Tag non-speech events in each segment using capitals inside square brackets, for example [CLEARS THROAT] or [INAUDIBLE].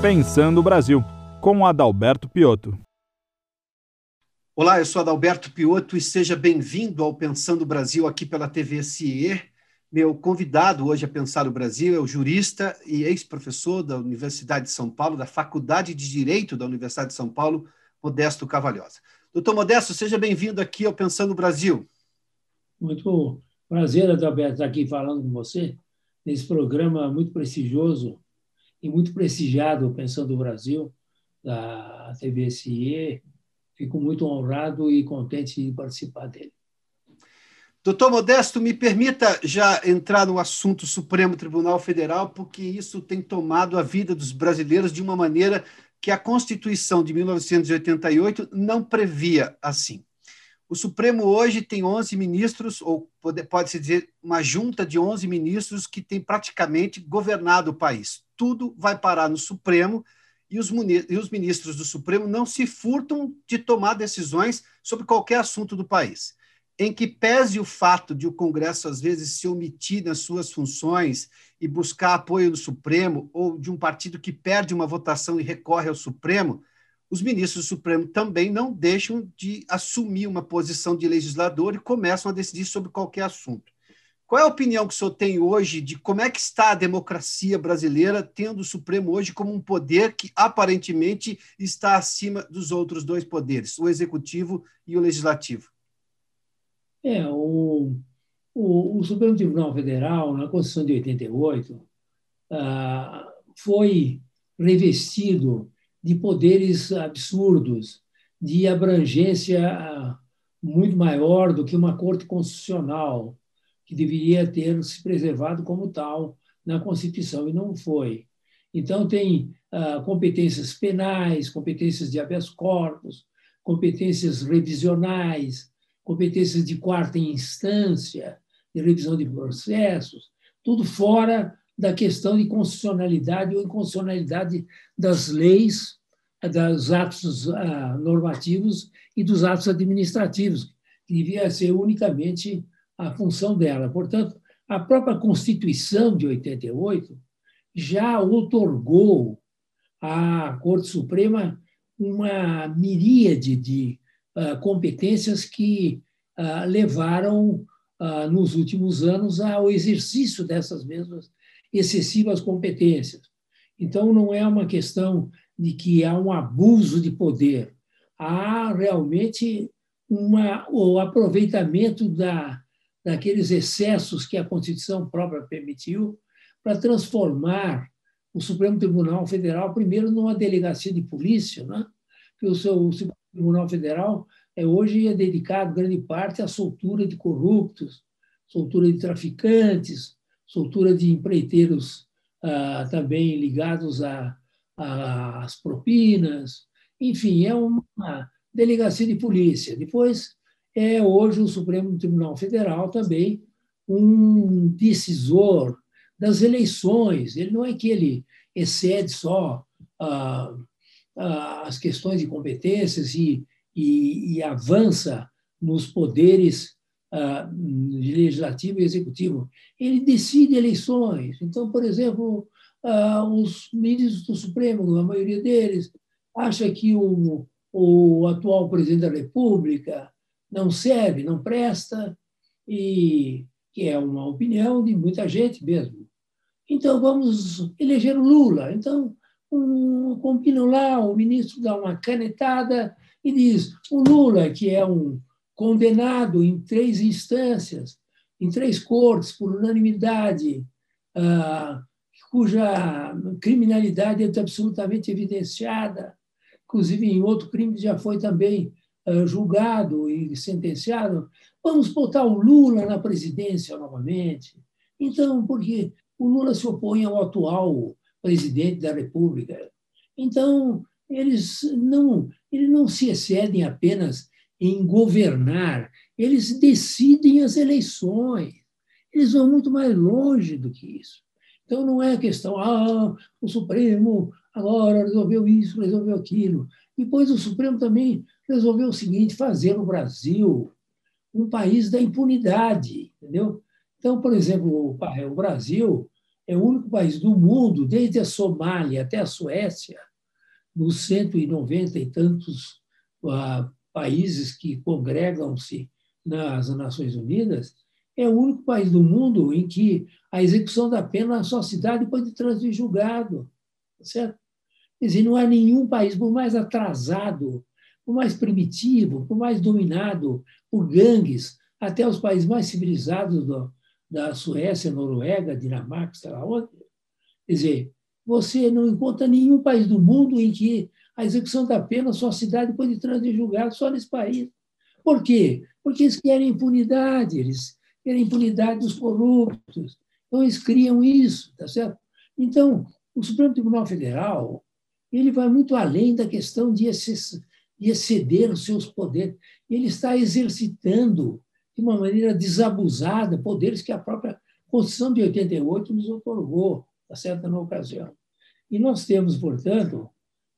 Pensando o Brasil, com Adalberto Piotto. Olá, eu sou Adalberto Piotto e seja bem-vindo ao Pensando o Brasil aqui pela TV CIE. Meu convidado hoje a Pensar o Brasil é o jurista e ex-professor da Universidade de São Paulo, da Faculdade de Direito da Universidade de São Paulo, Modesto Cavalhosa. Doutor Modesto, seja bem-vindo aqui ao Pensando o Brasil. Muito prazer, Adalberto, estar aqui falando com você nesse programa muito prestigioso e muito prestigiado Pensando o Brasil, da TVSE. Fico muito honrado e contente de participar dele. Doutor Modesto, me permita já entrar no assunto Supremo Tribunal Federal, porque isso tem tomado a vida dos brasileiros de uma maneira que a Constituição de 1988 não previa assim. O Supremo hoje tem 11 ministros, ou pode-se dizer uma junta de 11 ministros que tem praticamente governado o país. Tudo vai parar no Supremo e os, ministros do Supremo não se furtam de tomar decisões sobre qualquer assunto do país. Em que pese o fato de o Congresso, às vezes, se omitir nas suas funções e buscar apoio do Supremo, ou de um partido que perde uma votação e recorre ao Supremo, os ministros do Supremo também não deixam de assumir uma posição de legislador e começam a decidir sobre qualquer assunto. Qual é a opinião que o senhor tem hoje de como é que está a democracia brasileira, tendo o Supremo hoje como um poder que aparentemente está acima dos outros dois poderes, o executivo e o legislativo? É, o, o, o Supremo Tribunal Federal, na Constituição de 88, ah, foi revestido de poderes absurdos, de abrangência ah, muito maior do que uma corte constitucional, que deveria ter se preservado como tal na Constituição, e não foi. Então, tem ah, competências penais, competências de habeas corpus, competências revisionais, competências de quarta instância, de revisão de processos, tudo fora da questão de constitucionalidade ou inconstitucionalidade das leis, dos atos ah, normativos e dos atos administrativos, que devia ser unicamente a função dela. Portanto, a própria Constituição de 88 já otorgou à Corte Suprema uma miríade de uh, competências que uh, levaram, nos últimos anos, ao exercício dessas mesmas excessivas competências. Então, não é uma questão de que há um abuso de poder, há realmente uma, o aproveitamento da, daqueles excessos que a Constituição própria permitiu para transformar o Supremo Tribunal Federal, primeiro, numa delegacia de polícia, né? que o, seu, o Supremo Tribunal Federal é, hoje é dedicado, grande parte, à soltura de corruptos, soltura de traficantes, soltura de empreiteiros ah, também ligados às propinas. Enfim, é uma delegacia de polícia. Depois, é hoje o Supremo Tribunal Federal também um decisor das eleições. Ele não é que ele excede só ah, ah, as questões de competências e, e, e avança nos poderes uh, legislativo e executivo. Ele decide eleições. Então, por exemplo, uh, os ministros do Supremo, a maioria deles, acha que o, o atual presidente da República não serve, não presta, e que é uma opinião de muita gente mesmo. Então, vamos eleger o Lula. Então, um, combinam lá, o ministro dá uma canetada e diz: o Lula, que é um condenado em três instâncias, em três cortes, por unanimidade, ah, cuja criminalidade é absolutamente evidenciada, inclusive em outro crime já foi também ah, julgado e sentenciado. Vamos botar o Lula na presidência novamente. Então, porque o Lula se opõe ao atual presidente da República. Então, eles não, eles não se excedem apenas em governar, eles decidem as eleições. Eles vão muito mais longe do que isso. Então, não é questão, ah, o Supremo agora resolveu isso, resolveu aquilo. Depois, o Supremo também resolveu o seguinte: fazer o Brasil um país da impunidade, entendeu? Então, por exemplo, o Brasil é o único país do mundo, desde a Somália até a Suécia, nos 190 e tantos uh, países que congregam-se nas Nações Unidas, é o único país do mundo em que a execução da pena na sua cidade pode transferir julgado. Tá certo? Quer dizer, não há nenhum país, por mais atrasado, por mais primitivo, por mais dominado por gangues, até os países mais civilizados do, da Suécia, Noruega, Dinamarca, sei lá onde. Quer dizer, você não encontra nenhum país do mundo em que a execução da pena, sua cidade pode transferir julgado só nesse país. Por quê? Porque eles querem impunidade, eles querem impunidade dos corruptos. Então, eles criam isso, tá certo? Então, o Supremo Tribunal Federal ele vai muito além da questão de exceder os seus poderes. Ele está exercitando de uma maneira desabusada poderes que a própria Constituição de 88 nos otorgou, tá certo, na ocasião. E nós temos, portanto,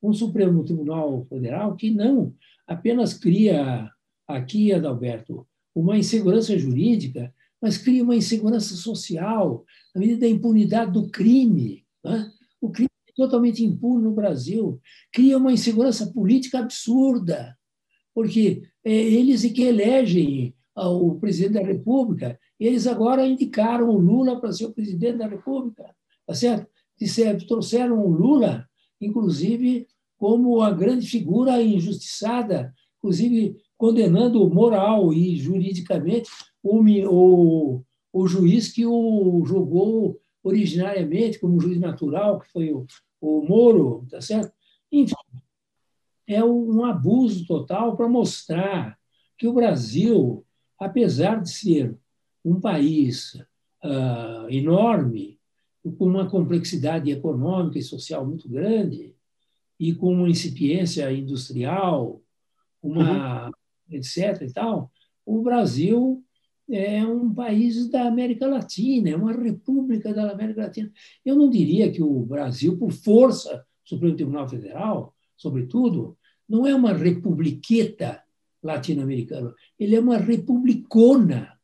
um Supremo Tribunal Federal que não apenas cria aqui, Adalberto, uma insegurança jurídica, mas cria uma insegurança social, na medida da impunidade do crime. Né? O crime é totalmente impune no Brasil, cria uma insegurança política absurda, porque é eles que elegem o presidente da República, eles agora indicaram o Lula para ser o presidente da República, tá certo? Disseram, trouxeram o Lula, inclusive, como a grande figura injustiçada, inclusive condenando moral e juridicamente o, o, o juiz que o julgou originariamente como juiz natural, que foi o, o Moro, tá certo? Enfim, é um abuso total para mostrar que o Brasil, apesar de ser um país uh, enorme, com uma complexidade econômica e social muito grande, e com uma incipiência industrial, uma uhum. etc. e tal, o Brasil é um país da América Latina, é uma república da América Latina. Eu não diria que o Brasil, por força Supremo Tribunal Federal, sobretudo, não é uma republiqueta latino-americana, ele é uma republicona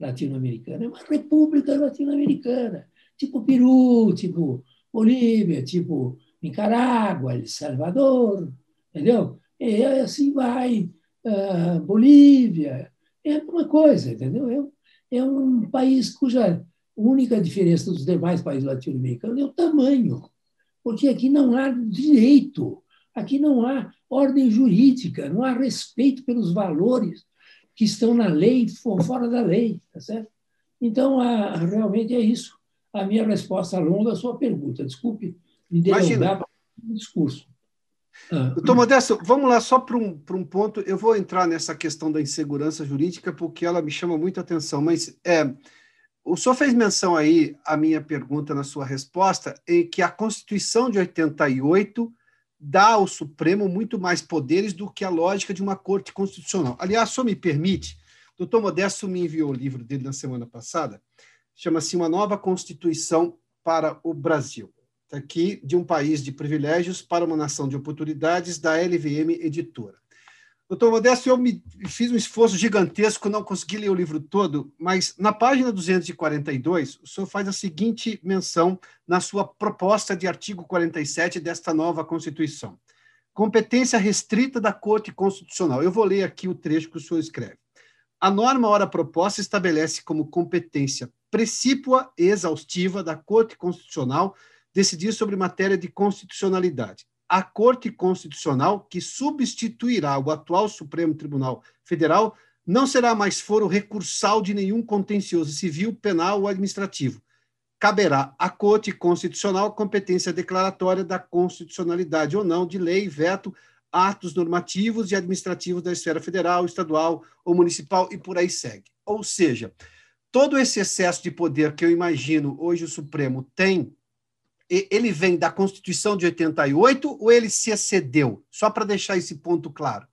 latino-americana, é uma república latino-americana, tipo Peru, tipo Bolívia, tipo Nicarágua, El Salvador, entendeu? E assim vai, uh, Bolívia, é uma coisa, entendeu? É, é um país cuja única diferença dos demais países latino-americanos é o tamanho, porque aqui não há direito, aqui não há ordem jurídica, não há respeito pelos valores que estão na lei, fora da lei, tá certo? Então, a, realmente é isso. A minha resposta longa à sua pergunta. Desculpe me delongar o discurso. Ah. Doutor Modesto, vamos lá só para um, um ponto. Eu vou entrar nessa questão da insegurança jurídica porque ela me chama muita atenção. Mas é, o senhor fez menção aí, a minha pergunta na sua resposta, em que a Constituição de 88 dá ao Supremo muito mais poderes do que a lógica de uma corte constitucional. Aliás, só me permite, doutor Modesto me enviou o livro dele na semana passada, chama-se Uma Nova Constituição para o Brasil aqui de um país de privilégios para uma nação de oportunidades da LVM Editora. Doutor Modesto, eu me fiz um esforço gigantesco, não consegui ler o livro todo, mas na página 242, o senhor faz a seguinte menção na sua proposta de artigo 47 desta nova Constituição. Competência restrita da Corte Constitucional. Eu vou ler aqui o trecho que o senhor escreve. A norma ora proposta estabelece como competência precípua e exaustiva da Corte Constitucional decidir sobre matéria de constitucionalidade. A Corte Constitucional, que substituirá o atual Supremo Tribunal Federal, não será mais foro recursal de nenhum contencioso civil, penal ou administrativo. Caberá à Corte Constitucional competência declaratória da constitucionalidade ou não de lei, veto, atos normativos e administrativos da esfera federal, estadual ou municipal e por aí segue. Ou seja, todo esse excesso de poder que eu imagino hoje o Supremo tem ele vem da Constituição de 88 ou ele se excedeu? Só para deixar esse ponto claro.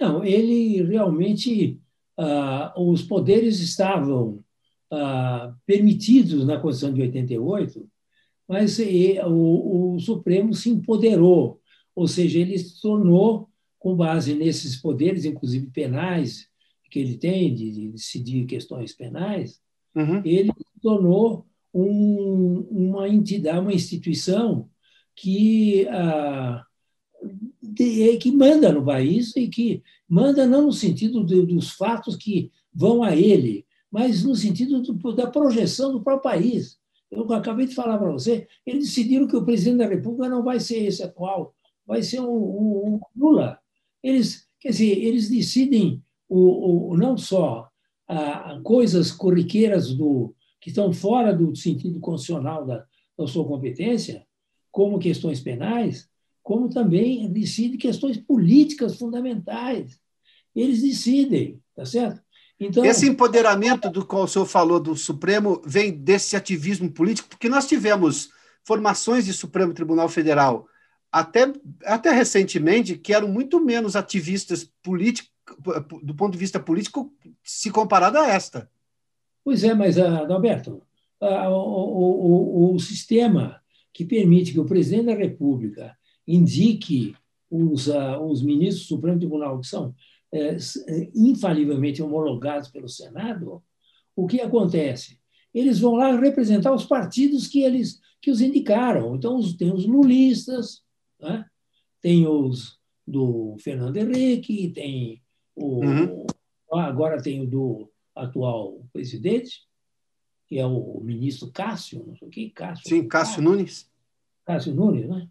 Não, ele realmente. Uh, os poderes estavam uh, permitidos na Constituição de 88, mas e, o, o, Supremo se empoderou, ou seja, ele se tornou, com base nesses poderes, inclusive penais, que ele tem, de, de decidir questões penais, uhum. ele se tornou um, uma entidade, uma instituição que, ah, de, que manda no país e que manda não no sentido de, dos fatos que vão a ele, mas no sentido do, da projeção do próprio país. Eu acabei de falar para você, eles decidiram que o presidente da República não vai ser esse atual, vai ser o, Lula. Eles, quer dizer, eles decidem o, o não só a, coisas corriqueiras do, que estão fora do sentido constitucional da, da sua competência, como questões penais, como também decide questões políticas fundamentais. Eles decidem, tá certo? Então, Esse empoderamento do qual o senhor falou do Supremo vem desse ativismo político, porque nós tivemos formações de Supremo Tribunal Federal até, até recentemente que eram muito menos ativistas políticos do ponto de vista político se comparado a esta. Pois é, mas, Adalberto, o, o, o, sistema que permite que o presidente da República indique os, os ministros do Supremo Tribunal, que são é, infalivelmente homologados pelo Senado, o que acontece? Eles vão lá representar os partidos que eles que os indicaram. Então, tem os lulistas, né? tem os do Fernando Henrique, tem o, uhum. Agora tem o do atual presidente, que é o ministro Cássio, não sei o que, Cássio. Sim, Cássio, Cássio Nunes. Cássio Nunes, né?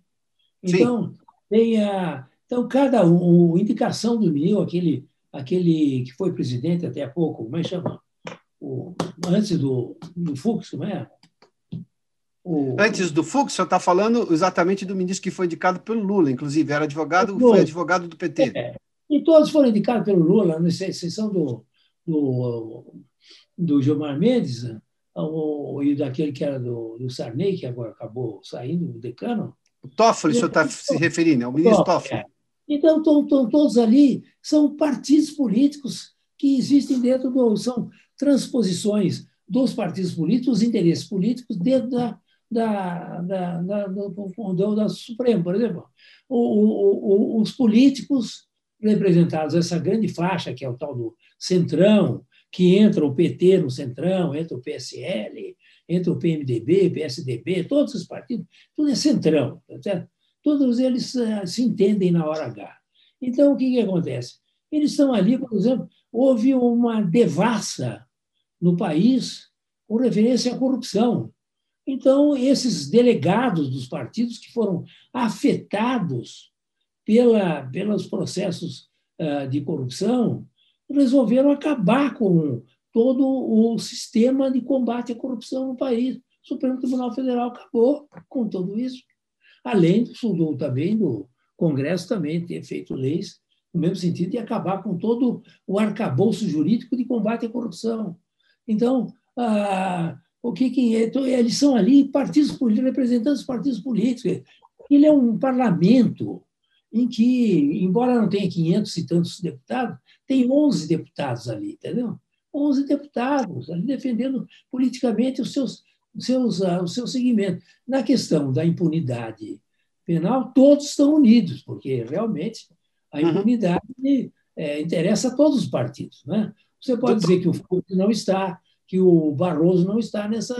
Então, Sim. tem a, então, cada um, indicação do meu, aquele, aquele que foi presidente até há pouco, como é que chama? O, antes do, do Fux, como é? O, antes do Fux, você está falando exatamente do ministro que foi indicado pelo Lula, inclusive, era advogado, foi advogado do PT. É, e todos foram indicados pelo Lula, na exceção do, do, do Gilmar Mendes o, e daquele que era do, do Sarney, que agora acabou saindo, o decano. O Toffoli, o senhor está se referindo, é o ministro Toffoli. É. Então, estão, todos ali, são partidos políticos que existem dentro do. são transposições dos partidos políticos, os interesses políticos dentro da, da, da, da, do, do, do Supremo. Por exemplo, o, o, o, os políticos representados essa grande faixa, que é o tal do Centrão, que entra o PT no Centrão, entra o PSL, entra o PMDB, PSDB, todos os partidos, tudo é Centrão, tá certo? Todos eles uh, se entendem na hora H. Então, o que, que acontece? Eles estão ali, por exemplo, houve uma devassa no país com referência à corrupção. Então, esses delegados dos partidos que foram afetados pela, pelos processos uh, de corrupção, resolveram acabar com todo o sistema de combate à corrupção no país. O Supremo Tribunal Federal acabou com tudo isso. Além do, também do Congresso também ter feito leis no mesmo sentido de acabar com todo o arcabouço jurídico de combate à corrupção. Então, ah, o que, que é? Então, eles são ali partidos políticos, representantes dos partidos políticos. Ele é um parlamento em que, embora não tenha 500 e tantos deputados, tem 11 deputados ali, entendeu? 11 deputados ali defendendo politicamente os seus, os seus, uh, o seu segmento. Na questão da impunidade penal, todos estão unidos, porque realmente a uhum. impunidade uhum. é, interessa a todos os partidos. Né? Você pode dizer que o Fux não está, que o Barroso não está nessa,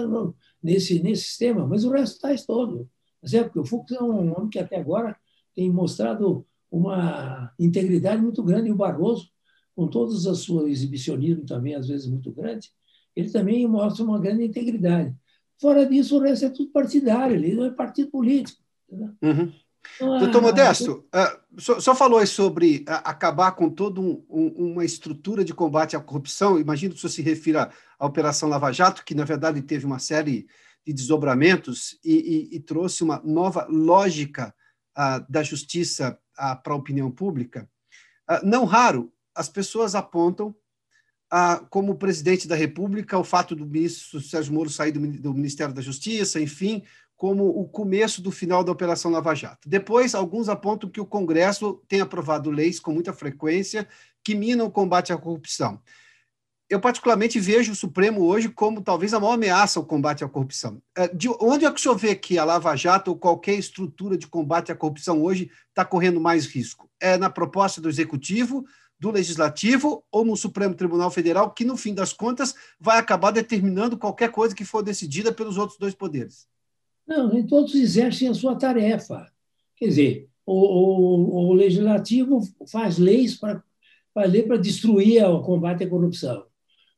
nesse, nesse sistema, mas o resto está todo. Certo? Porque o Fux é um homem que até agora tem mostrado uma integridade muito grande. E o Barroso, com todos os seus exibicionismo também, às vezes muito grande, ele também mostra uma grande integridade. Fora disso, o resto é tudo partidário, ele não é partido político. Uhum. Então, Doutor Modesto, uh, só, só, falou aí sobre uh, acabar com toda um, um, uma estrutura de combate à corrupção. Imagino que o senhor se refira à Operação Lava Jato, que, na verdade, teve uma série de desdobramentos e, e, e trouxe uma nova lógica da justiça para a opinião pública, não raro as pessoas apontam como presidente da República o fato do ministro Sérgio Moro sair do, Ministério da Justiça, enfim, como o começo do final da Operação Lava Jato. Depois, alguns apontam que o Congresso tem aprovado leis com muita frequência que minam o combate à corrupção eu particularmente vejo o Supremo hoje como talvez a maior ameaça ao combate à corrupção. É, de onde é que o senhor vê que a Lava Jato ou qualquer estrutura de combate à corrupção hoje está correndo mais risco? É na proposta do Executivo, do Legislativo ou no Supremo Tribunal Federal, que, no fim das contas, vai acabar determinando qualquer coisa que for decidida pelos outros dois poderes? Não, nem todos exercem a sua tarefa. Quer dizer, o, o, o Legislativo faz leis para para destruir o combate à corrupção.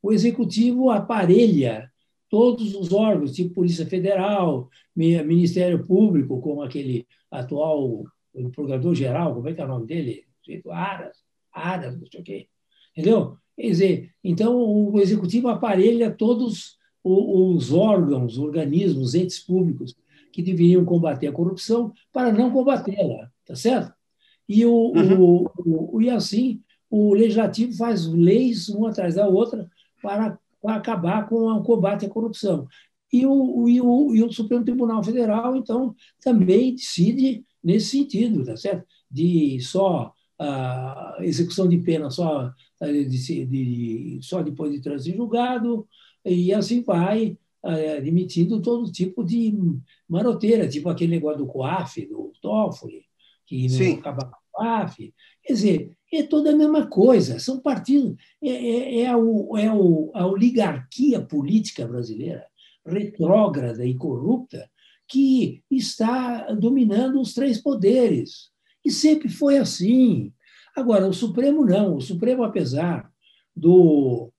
O Executivo aparelha todos os órgãos, tipo Polícia Federal, Ministério Público, como aquele atual procurador-geral, como é que é o nome dele? Aras, Aras, não sei o quê. Entendeu? Quer dizer, então o Executivo aparelha todos os órgãos, organismos, entes públicos que deveriam combater a corrupção para não combatê-la, tá certo? E, o, uhum. o, o, e assim o legislativo faz leis uma atrás da outra para, acabar com o combate à corrupção. E o, e, o, e o Supremo Tribunal Federal, então, também decide nesse sentido, tá certo? De só a execução de pena só, de, de, só depois de trânsito julgado, e assim vai é, admitindo todo tipo de maroteira, tipo aquele negócio do COAF, do Toffoli, que não acaba o COAF. Quer dizer, é toda a mesma coisa, são partidos, é, é, é, a, é a oligarquia política brasileira, retrógrada e corrupta, que está dominando os três poderes. E sempre foi assim. Agora, o Supremo não. O Supremo, apesar do,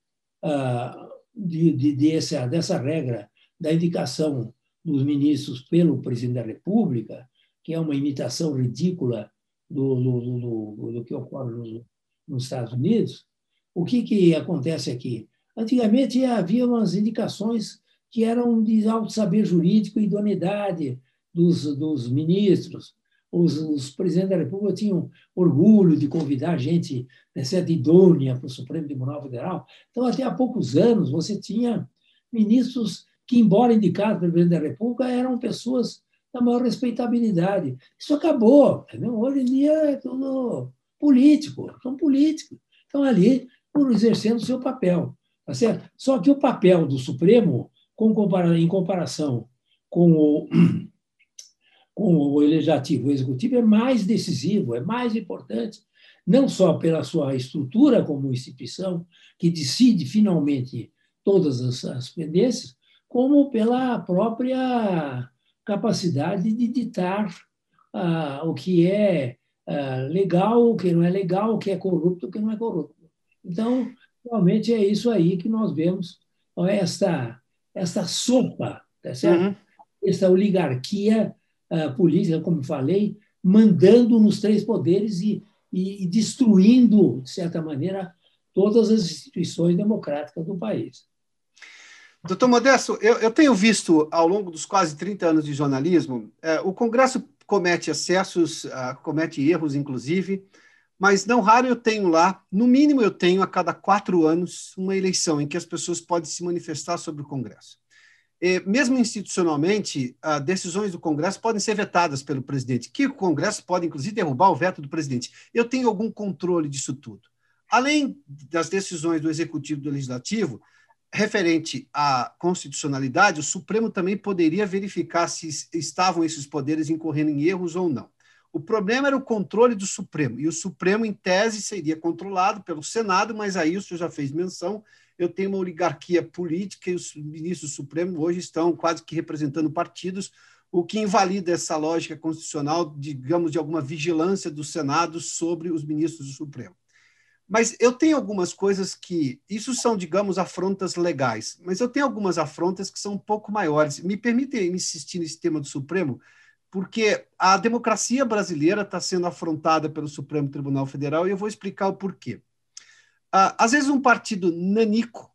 uh, de, de, dessa, dessa regra da indicação dos ministros pelo presidente da República, que é uma imitação ridícula do, do, do, do que ocorre nos, nos, Estados Unidos, o que, que acontece aqui? Antigamente havia umas indicações que eram de alto saber jurídico e idoneidade dos, dos ministros. Os, os, presidentes da República tinham orgulho de convidar gente dessa idônea para o Supremo Tribunal Federal. Então, até há poucos anos, você tinha ministros que, embora indicados pelo presidente da República, eram pessoas da maior respeitabilidade. Isso acabou. Entendeu? Hoje em dia é tudo político, são políticos. Estão ali por exercendo o seu papel. Tá certo? Só que o papel do Supremo, em comparação com o, [CLEARS THROAT] com o legislativo, o executivo, é mais decisivo, é mais importante, não só pela sua estrutura como instituição, que decide finalmente todas as, as pendências, como pela própria capacidade de ditar ah, o que é ah, legal, o que não é legal, o que é corrupto, o que não é corrupto. Então, realmente é isso aí que nós vemos, esta, esta sopa, tá certo? Uhum. essa oligarquia ah, política, como falei, mandando nos três poderes e, e, e destruindo, de certa maneira, todas as instituições democráticas do país. Doutor Modesto, eu, eu, tenho visto ao longo dos quase 30 anos de jornalismo, é, o Congresso comete excessos, uh, comete erros, inclusive, mas não raro eu tenho lá, no mínimo eu tenho a cada quatro anos, uma eleição em que as pessoas podem se manifestar sobre o Congresso. E, mesmo institucionalmente, uh, decisões do Congresso podem ser vetadas pelo presidente, que o Congresso pode, inclusive, derrubar o veto do presidente. Eu tenho algum controle disso tudo. Além das decisões do Executivo e do Legislativo, referente à constitucionalidade, o Supremo também poderia verificar se estavam esses poderes incorrendo em erros ou não. O problema era o controle do Supremo, e o Supremo, em tese, seria controlado pelo Senado, mas aí o senhor já fez menção, eu tenho uma oligarquia política e os ministros do Supremo hoje estão quase que representando partidos, o que invalida essa lógica constitucional, digamos, de alguma vigilância do Senado sobre os ministros do Supremo. Mas eu tenho algumas coisas que. Isso são, digamos, afrontas legais, mas eu tenho algumas afrontas que são um pouco maiores. Me permitem insistir nesse tema do Supremo, porque a democracia brasileira está sendo afrontada pelo Supremo Tribunal Federal e eu vou explicar o porquê. Às vezes, um partido nanico,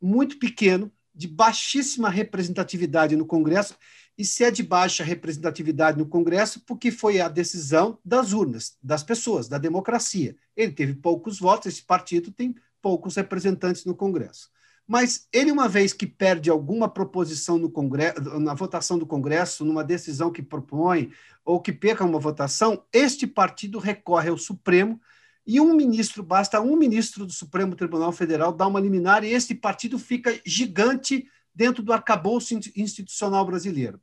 muito pequeno, de baixíssima representatividade no Congresso, e se é de baixa representatividade no Congresso, porque foi a decisão das urnas, das pessoas, da democracia. Ele teve poucos votos, esse partido tem poucos representantes no Congresso. Mas ele, uma vez que perde alguma proposição no Congresso, na votação do Congresso, numa decisão que propõe, ou que perca uma votação, este partido recorre ao Supremo e um ministro, basta um ministro do Supremo Tribunal Federal dar uma liminar e este partido fica gigante dentro do arcabouço institucional brasileiro.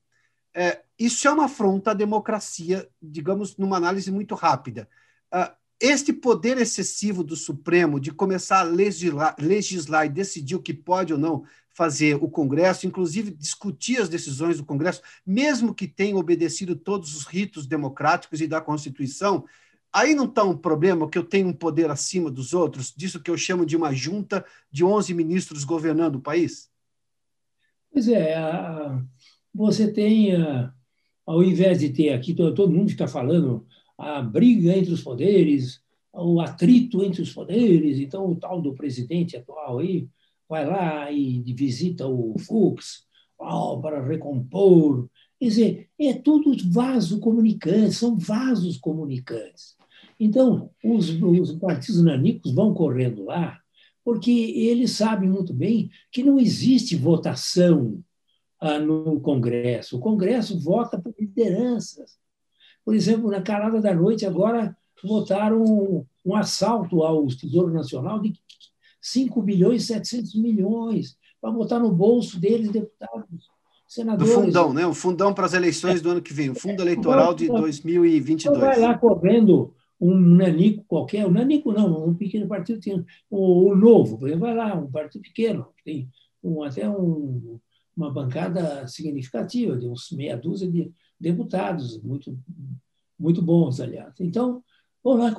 É, isso é uma afronta à democracia, digamos, numa análise muito rápida. Uh, este poder excessivo do Supremo de começar a legislar, legislar e decidir o que pode ou não fazer o Congresso, inclusive discutir as decisões do Congresso, mesmo que tenha obedecido todos os ritos democráticos e da Constituição, aí não está um problema que eu tenho um poder acima dos outros, disso que eu chamo de uma junta de 11 ministros governando o país? Pois é, você tem, ao invés de ter aqui, todo mundo fica falando a briga entre os poderes, o atrito entre os poderes, então o tal do presidente atual aí, vai lá e visita o Fux oh, para recompor. Quer dizer, é tudo vaso comunicante, são vasos comunicantes. Então, os, os partidos nanicos vão correndo lá, porque eles sabem muito bem que não existe votação no Congresso. O Congresso vota por lideranças. Por exemplo, na calada da noite, agora votaram um, um assalto ao Tesouro Nacional de 5 bilhões e 700 milhões para botar no bolso deles, deputados, senadores. Do fundão, né? O fundão para as eleições é. do ano que vem, o fundo eleitoral de 2022. Então vai lá correndo um nanico qualquer, um nanico não, um pequeno partido tem o, o novo, vai lá, um partido pequeno, tem um, até um, uma bancada significativa, de uns meia dúzia de deputados, muito, muito bons, aliás. Então, vão lá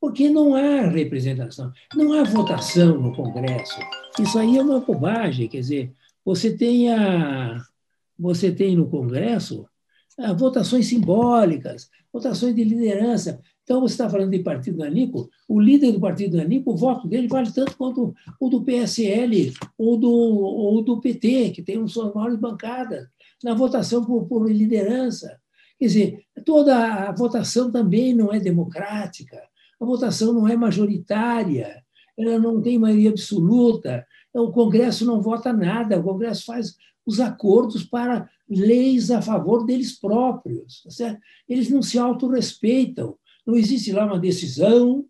porque não há representação, não há votação no Congresso. Isso aí é uma bobagem, quer dizer, você tem, a, você tem no Congresso a, votações simbólicas, votações de liderança. Então, você está falando de partido nanico, o líder do partido nanico, o voto dele vale tanto quanto o do PSL ou do, ou do PT, que tem um suas maiores bancadas, na votação por, por liderança. Quer dizer, toda a votação também não é democrática a votação não é majoritária, ela não tem maioria absoluta, o Congresso não vota nada, o Congresso faz os acordos para leis a favor deles próprios. Tá certo? Eles não se autorrespeitam. Não existe lá uma decisão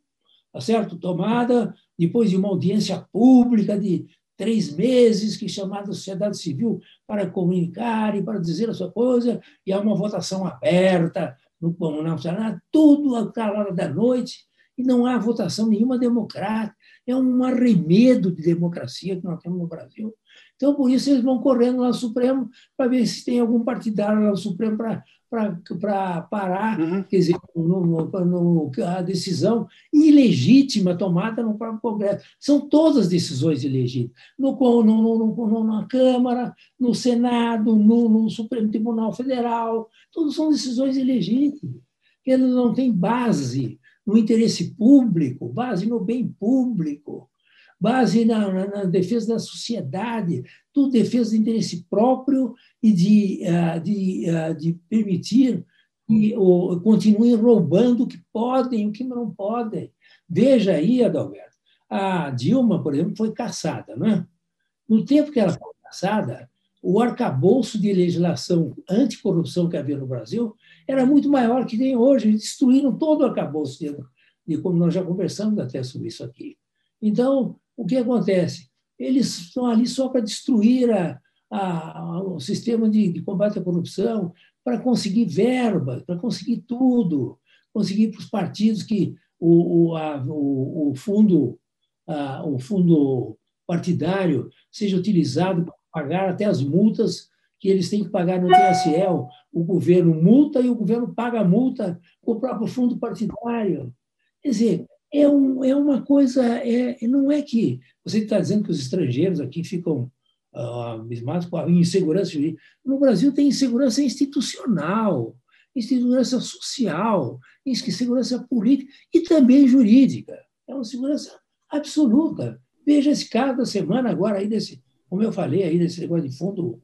tá certo? tomada depois de uma audiência pública de três meses, que chamada sociedade civil para comunicar e para dizer a sua coisa, e há uma votação aberta no Comunal Senado, tudo à hora da noite, e não há votação nenhuma democrática. É um arremedo de democracia que nós temos no Brasil. Então, por isso, eles vão correndo lá no Supremo para ver se tem algum partidário lá no Supremo para parar, uhum. quer dizer, no, no, a decisão ilegítima tomada no próprio Congresso. São todas decisões ilegítimas. No, no, na Câmara, no Senado, no, Supremo Tribunal Federal, todas são decisões ilegítimas. Eles não têm base no interesse público, base no bem público, base na, na, na defesa da sociedade, tudo defesa do interesse próprio e de, uh, de, uh, de permitir que continuem roubando o que podem, o que não podem. Veja aí, Adalberto, a Dilma, por exemplo, foi caçada. Não é? No tempo que ela foi caçada, o arcabouço de legislação anticorrupção que havia no Brasil era muito maior que tem hoje. Eles destruíram todo o arcabouço de, de como nós já conversamos até sobre isso aqui. Então, o que acontece? Eles estão ali só para destruir a, a, o sistema de, de combate à corrupção, para conseguir verba, para conseguir tudo, conseguir para os partidos que o, o, a, o, o fundo a, o fundo partidário seja utilizado para pagar até as multas que eles têm que pagar no TSE. O governo multa e o governo paga a multa com o próprio fundo partidário. Quer dizer, é, um, é uma coisa. É, não é que você está dizendo que os estrangeiros aqui ficam uh, abismados com a insegurança jurídica. No Brasil tem insegurança institucional, insegurança social, insegurança política e também jurídica. É uma segurança absoluta. Veja esse caso da semana agora aí desse como eu falei aí desse negócio de fundo,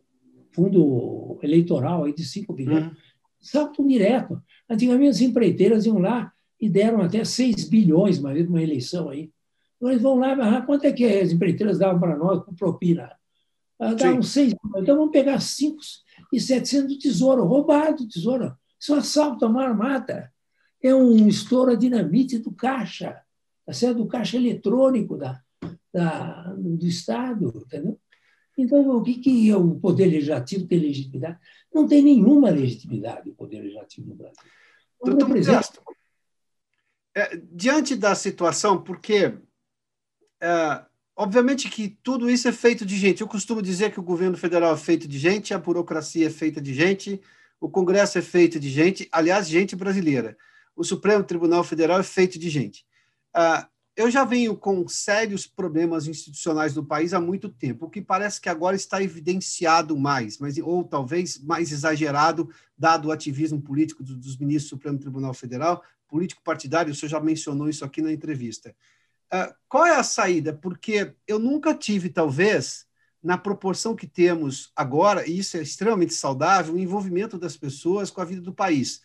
fundo eleitoral aí de 5 bilhões, uhum. salto direto. Antigamente as empreiteiras iam lá e deram até 6 bilhões, uma vez uma eleição aí. Então eles vão lá, ah, quanto é que as empreiteiras davam para nós com propina? Ah, davam 6 bilhões. Então vamos pegar 5 e 700 do tesouro, roubado do tesouro. Isso é um assalto a uma armada. É um estouro a dinamite do caixa, tá certo? do caixa eletrônico da, da, do Estado, entendeu? Então, o que, que é o Poder Legislativo tem legitimidade? Não tem nenhuma legitimidade o Poder Legislativo no Brasil. Doutor Modesto, É, diante da situação, porque é, obviamente que tudo isso é feito de gente. Eu costumo dizer que o governo federal é feito de gente, a burocracia é feita de gente, o Congresso é feito de gente, aliás, gente brasileira. O Supremo Tribunal Federal é feito de gente. Uh, eu já venho com sérios problemas institucionais no país há muito tempo, o que parece que agora está evidenciado mais, mas, ou talvez mais exagerado, dado o ativismo político dos ministros do Supremo Tribunal Federal, político partidário, o senhor já mencionou isso aqui na entrevista. Uh, qual é a saída? Porque eu nunca tive, talvez, na proporção que temos agora, e isso é extremamente saudável, o envolvimento das pessoas com a vida do país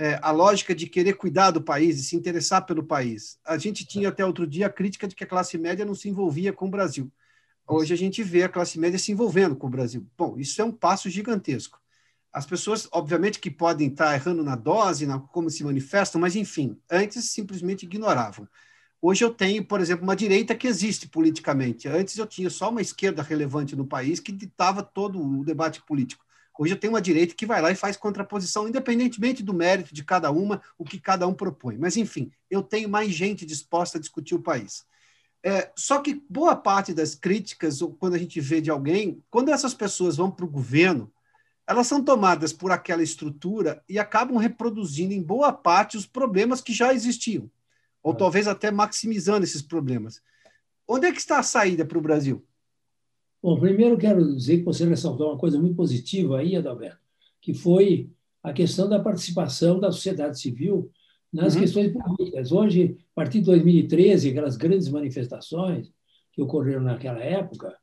é, a lógica de querer cuidar do país e se interessar pelo país. A gente tinha até outro dia a crítica de que a classe média não se envolvia com o Brasil. Hoje a gente vê a classe média se envolvendo com o Brasil. Bom, isso é um passo gigantesco. As pessoas, obviamente, que podem estar errando na dose, na como se manifestam, mas, enfim, antes simplesmente ignoravam. Hoje eu tenho, por exemplo, uma direita que existe politicamente. Antes eu tinha só uma esquerda relevante no país que ditava todo o debate político. Hoje eu tenho uma direita que vai lá e faz contraposição, independentemente do mérito de cada uma, o que cada um propõe. Mas, enfim, eu tenho mais gente disposta a discutir o país. É, só que boa parte das críticas, quando a gente vê de alguém, quando essas pessoas vão para o governo, elas são tomadas por aquela estrutura e acabam reproduzindo em boa parte os problemas que já existiam, ou é. talvez até maximizando esses problemas. Onde é que está a saída para o Brasil? Bom, primeiro quero dizer que você ressaltou uma coisa muito positiva aí, Adalberto, que foi a questão da participação da sociedade civil nas uhum. questões políticas. Hoje, a partir de 2013, aquelas grandes manifestações que ocorreram naquela época,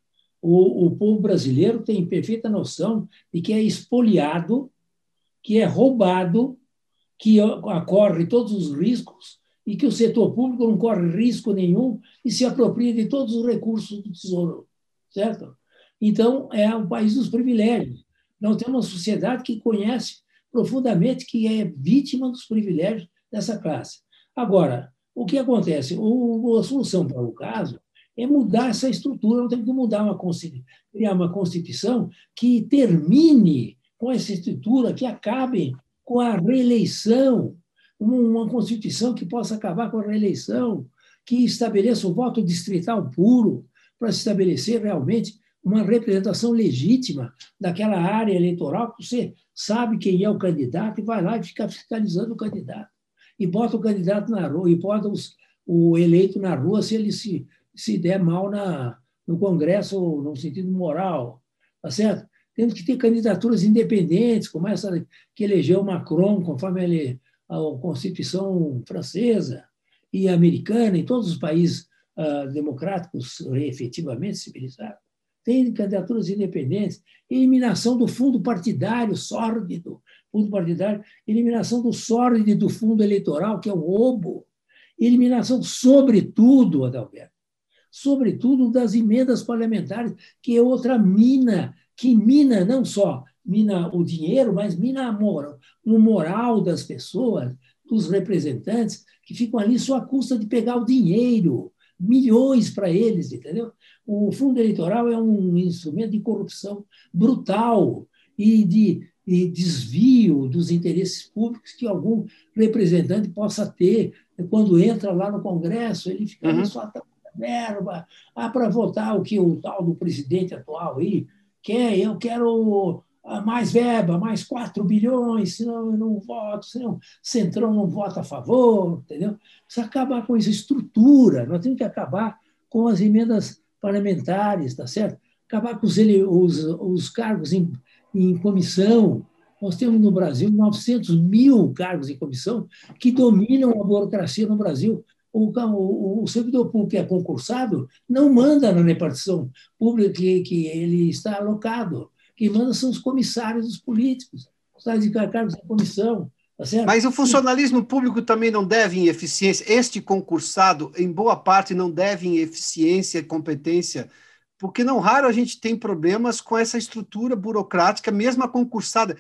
o, o povo brasileiro tem perfeita noção de que é expoliado, que é roubado, que ocorre todos os riscos e que o setor público não corre risco nenhum e se apropria de todos os recursos do Tesouro certo? Então, é o país dos privilégios. Nós temos uma sociedade que conhece profundamente que é vítima dos privilégios dessa classe. Agora, o que acontece? O, a solução para o caso é mudar essa estrutura, nós temos que mudar uma criar uma Constituição que termine com essa estrutura, que acabe com a reeleição, uma Constituição que possa acabar com a reeleição, que estabeleça o voto distrital puro, para estabelecer realmente uma representação legítima daquela área eleitoral, que você sabe quem é o candidato e vai lá e fica fiscalizando o candidato. E bota o candidato na rua, e bota os, o eleito na rua se ele se, se der mal na, no Congresso, no sentido moral. Tá certo? Temos que ter candidaturas independentes, como essa que elegeu Macron, conforme ele, a Constituição francesa e americana, em todos os países uh, democráticos efetivamente civilizados, tem candidaturas independentes, eliminação do fundo partidário sórdido, fundo partidário, eliminação do sórdido do fundo eleitoral, que é um roubo, eliminação, sobretudo, Adalberto, sobretudo das emendas parlamentares, que é outra mina, que mina não só mina o dinheiro, mas mina a moral, o moral das pessoas, dos representantes, que ficam ali só à custa de pegar o dinheiro, milhões para eles, entendeu? O fundo eleitoral é um instrumento de corrupção brutal e de, de desvio dos interesses públicos que algum representante possa ter quando entra lá no Congresso, ele fica uhum. só verba ah, para votar o que o tal do presidente atual aí quer, eu quero mais verba, mais 4 bilhões, senão eu não voto, senão o Centrão não vota a favor, entendeu? Precisa acabar com essa estrutura, nós temos que acabar com as emendas parlamentares, tá certo? Acabar com os, os, os cargos em, em comissão. Nós temos no Brasil 900 mil cargos em comissão que dominam a burocracia no Brasil. O, o, o, servidor público que é concursado não manda na repartição pública que, que ele está alocado. Quem manda são os comissários dos políticos, os de cargos da comissão. Tá Mas o funcionalismo público também não deve em eficiência. Este concursado, em boa parte, não deve em eficiência e competência, porque não raro a gente tem problemas com essa estrutura burocrática, mesmo a concursada.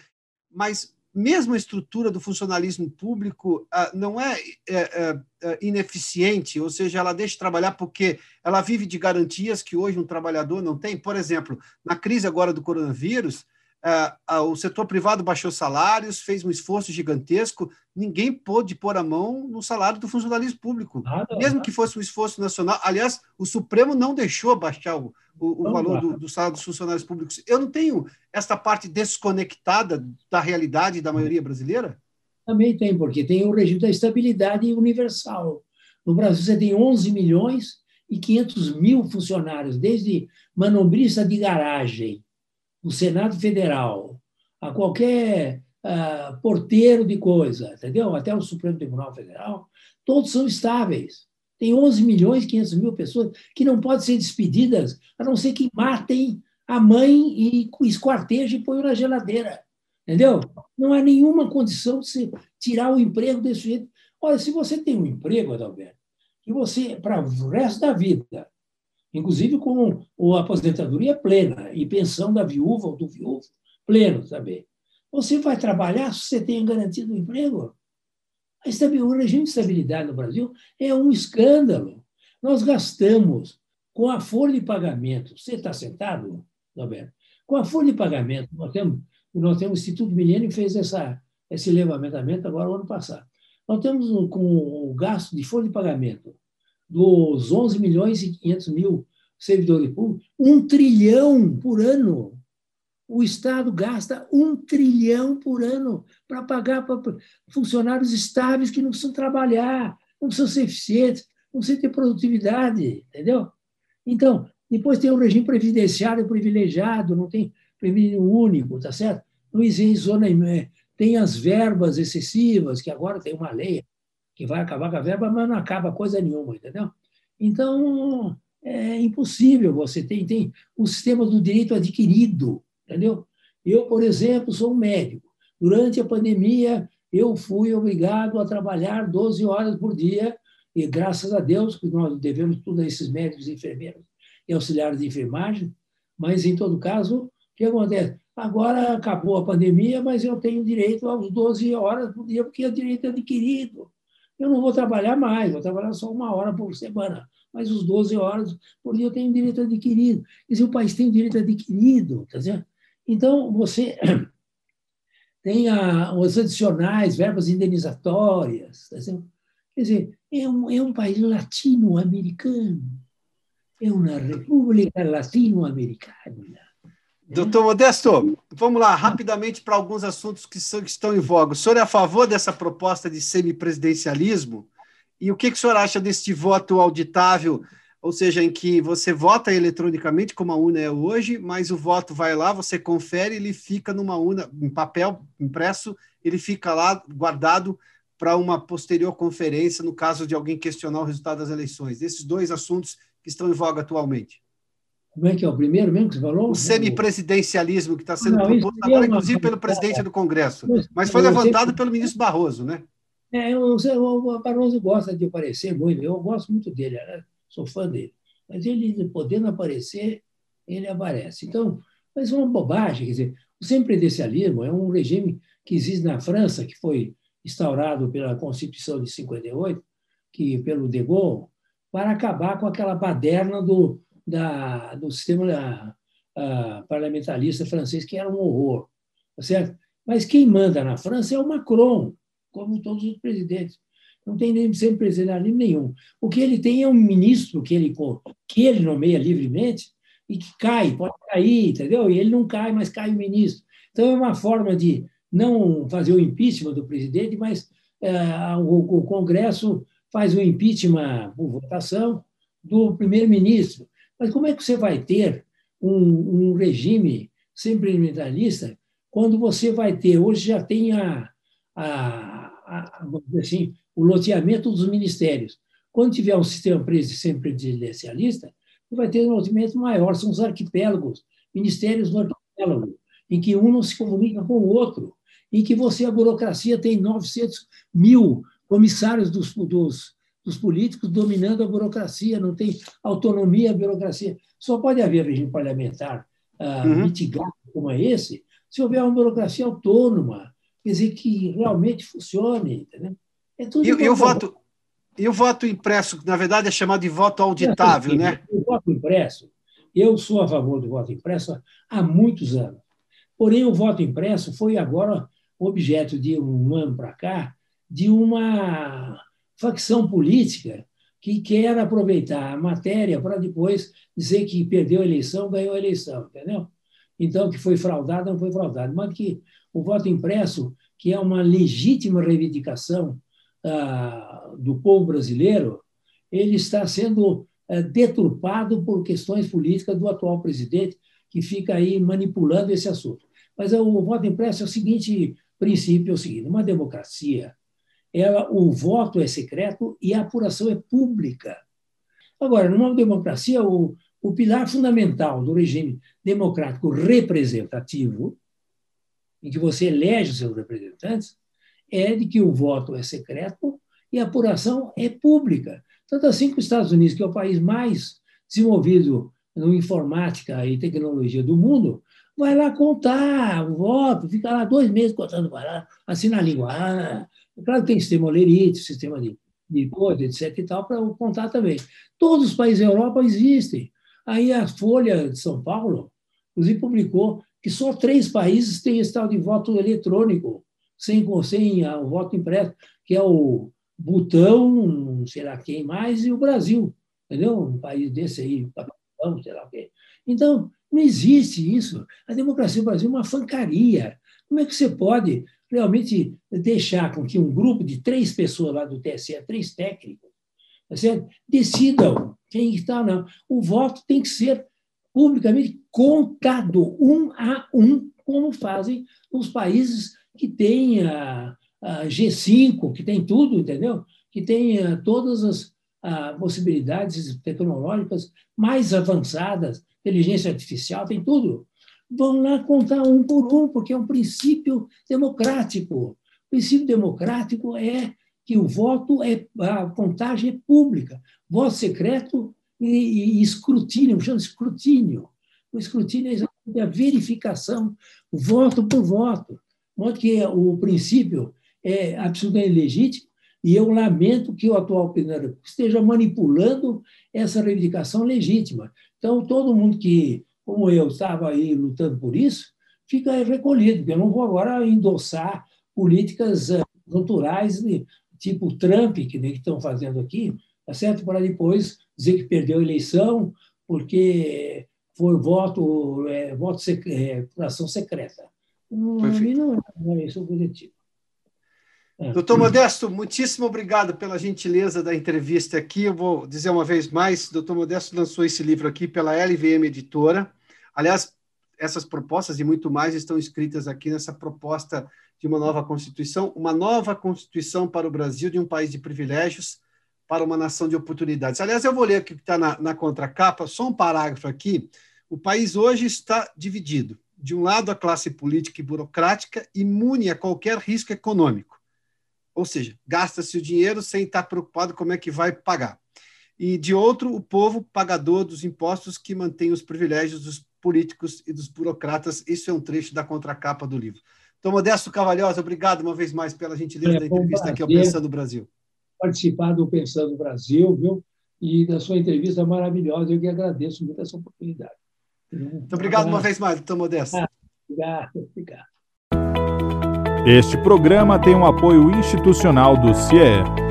Mas mesmo a estrutura do funcionalismo público ah, não é, é, é, é, ineficiente, ou seja, ela deixa de trabalhar porque ela vive de garantias que hoje um trabalhador não tem. Por exemplo, na crise agora do coronavírus, uh, uh, o setor privado baixou salários, fez um esforço gigantesco, ninguém pôde pôr a mão no salário do funcionalismo público, nada, mesmo nada. que fosse um esforço nacional. Aliás, o Supremo não deixou baixar o, o, o valor do, do, salário dos funcionários públicos. Eu não tenho esta parte desconectada da realidade da maioria brasileira? Também tem, porque tem o regime da estabilidade universal. No Brasil, você tem 11 milhões e 500 mil funcionários, desde manobrista de garagem, o Senado Federal, a qualquer uh, porteiro de coisa, entendeu? Até o Supremo Tribunal Federal, todos são estáveis. Tem 11 milhões e 500 mil pessoas que não podem ser despedidas, a não ser que matem a mãe e esquartejem e ponham na geladeira. Entendeu? Não há nenhuma condição de se tirar o emprego desse jeito. Olha, se você tem um emprego, Adalberto, que você, para o resto da vida, inclusive com a aposentadoria plena e pensão da viúva ou do viúvo pleno também, você vai trabalhar se você tem garantido um emprego? O regime de estabilidade no Brasil é um escândalo. Nós gastamos com a folha de pagamento. Você está sentado, Roberto? Com a folha de pagamento, nós temos, nós temos o Instituto Milênio fez essa, esse levantamento agora, no ano passado. Nós temos com o gasto de folha de pagamento dos 11 milhões e 500 mil servidores públicos, um trilhão por ano o Estado gasta um trilhão por ano para pagar para funcionários estáveis que não precisam trabalhar, não precisam ser eficientes, não precisam ter produtividade, entendeu? Então, depois tem o regime previdenciário privilegiado, não tem prêmio único, tá certo? Não existe zona, é, tem as verbas excessivas, que agora tem uma lei que vai acabar com a verba, mas não acaba coisa nenhuma, entendeu? Então, é impossível você tem, tem o sistema do direito adquirido, entendeu? Eu, por exemplo, sou um médico. Durante a pandemia, eu fui obrigado a trabalhar 12 horas por dia, e graças a Deus, que nós devemos tudo a esses médicos enfermeiros e auxiliares de enfermagem, mas, em todo caso, o que acontece? Agora acabou a pandemia, mas eu tenho direito às 12 horas por dia, porque é direito adquirido. Eu não vou trabalhar mais, vou trabalhar só uma hora por semana, mas os 12 horas por dia eu tenho direito adquirido. Quer dizer, o país tem direito adquirido, tá certo? Então, você [CLEARS THROAT] tem a, os adicionais, verbas indenizatórias. Tá Quer dizer, é um, é um país latino-americano. É uma república latino-americana. Doutor Modesto, vamos lá, rapidamente para alguns assuntos que, são, que estão em voga. O senhor é a favor dessa proposta de semipresidencialismo? E o que, que o senhor acha deste voto auditável ou seja, em que você vota eletronicamente, como a urna é hoje, mas o voto vai lá, você confere, ele fica numa urna, em papel impresso, ele fica lá guardado para uma posterior conferência, no caso de alguém questionar o resultado das eleições. Esses dois assuntos que estão em voga atualmente. Como é que é o primeiro mesmo que você falou? O semipresidencialismo que está sendo não, proposto agora, é inclusive pelo presidente do Congresso, mas foi levantado pelo ministro Barroso, né? É, o, o Barroso gosta de aparecer muito, eu gosto muito dele. Né? sou fã dele. Mas ele, podendo aparecer, ele aparece. Então, mas é uma bobagem. Quer dizer, o semipresidencialismo é um regime que existe na França, que foi instaurado pela Constituição de 58, que pelo de Gaulle, para acabar com aquela baderna do, da, do sistema parlamentarista francês, que era um horror. Tá certo? Mas quem manda na França é o Macron, como todos os presidentes. Não tem nem sempre presidencialismo nenhum. O que ele tem é um ministro que ele, que ele nomeia livremente e que cai, pode cair, entendeu? E ele não cai, mas cai o ministro. Então, é uma forma de não fazer o impeachment do presidente, mas é, o, o, Congresso faz o impeachment por votação do primeiro-ministro. Mas como é que você vai ter um, um regime semipresidencialista quando você vai ter, hoje já tem a, a, a, assim, o loteamento dos ministérios. Quando tiver um sistema presidencialista, vai ter um loteamento maior, são os arquipélagos, ministérios no arquipélago, em que um não se comunica com o outro, em que você, a burocracia, tem 900 mil comissários dos, dos, dos políticos dominando a burocracia, não tem autonomia a burocracia. Só pode haver regime parlamentar ah, uhum. mitigado como é esse se houver uma burocracia autônoma, quer dizer, que realmente funcione. Entendeu? É e, e o voto, e o voto impresso, que na verdade é chamado de voto auditável, é, né? O voto impresso, eu sou a favor do voto impresso há muitos anos. Porém, o voto impresso foi agora objeto de um ano para cá de uma facção política que quer aproveitar a matéria para depois dizer que perdeu a eleição, ganhou a eleição, entendeu? Então, que foi fraudado, não foi fraudado. Mas que o voto impresso, que é uma legítima reivindicação ah, do povo brasileiro, ele está sendo ah, deturpado por questões políticas do atual presidente, que fica aí manipulando esse assunto. Mas o voto impresso é o seguinte princípio, é o seguinte, uma democracia, ela, o voto é secreto e a apuração é pública. Agora, numa democracia, o, o pilar fundamental do regime democrático representativo, em que você elege seus representantes, é de que o voto é secreto e a apuração é pública. Tanto assim que os Estados Unidos, que é o país mais desenvolvido no informática e tecnologia do mundo, vai lá contar o voto, fica lá dois meses contando, vai lá, assina a língua. Ah, claro que tem sistema Olerite, sistema de, de coisa, etc. e tal, para contar também. Todos os países da Europa existem. Aí a Folha de São Paulo, inclusive, publicou que só três países têm esse tal de voto eletrônico, sem, sem o voto impresso, que é o Butão, sei lá quem mais, e o Brasil. Entendeu? Um país desse aí, sei lá o quê. Então, não existe isso. A democracia no Brasil é uma fancaria. Como é que você pode realmente deixar com que um grupo de três pessoas lá do TSE, três técnicos, tá certo? decidam quem está não? O voto tem que ser publicamente contado, um a um, como fazem os países que têm a, a G5, que tem tudo, entendeu? Que tem a, todas as a, possibilidades tecnológicas mais avançadas inteligência artificial, tem tudo. Vão lá contar um por um, porque é um princípio democrático. O princípio democrático é que o voto é a contagem é pública, voto secreto e, e escrutínio, chama escrutínio. O escrutínio é exatamente a verificação, voto por voto. De modo que o princípio é absolutamente legítimo, e eu lamento que o atual presidente esteja manipulando essa reivindicação legítima. Então, todo mundo que, como eu, estava aí lutando por isso, fica recolhido, porque eu não vou agora endossar políticas eh, culturais tipo Trump, que nem estão fazendo aqui, tá certo? para depois dizer que perdeu a eleição porque foi voto, é, voto sec, é, ação secreta. Não, não, não é isso o objetivo. É. Doutor Modesto, muitíssimo obrigado pela gentileza da entrevista aqui. Eu vou dizer uma vez mais, doutor Modesto lançou esse livro aqui pela LVM Editora. Aliás, essas propostas e muito mais estão escritas aqui nessa proposta de uma nova Constituição, uma nova Constituição para o Brasil, de um país de privilégios para uma nação de oportunidades. Aliás, eu vou ler o que está na, na contracapa, só um parágrafo aqui. O país hoje está dividido. De um lado, a classe política e burocrática imune a qualquer risco econômico ou seja, gasta-se o dinheiro sem estar preocupado como é que vai pagar. E de outro, o povo pagador dos impostos que mantém os privilégios dos políticos e dos burocratas. Isso é um trecho da contracapa do livro. Então, Modesto Cavalhosa, obrigado uma vez mais pela gentileza é, da entrevista aqui ao Pensando Brasil. Participar do Pensando Brasil, viu? E da sua entrevista maravilhosa. Eu que agradeço muito essa oportunidade. Muito obrigado uma vez mais, doutor Modesto. Obrigado, obrigado. Este programa tem um apoio institucional do CIE.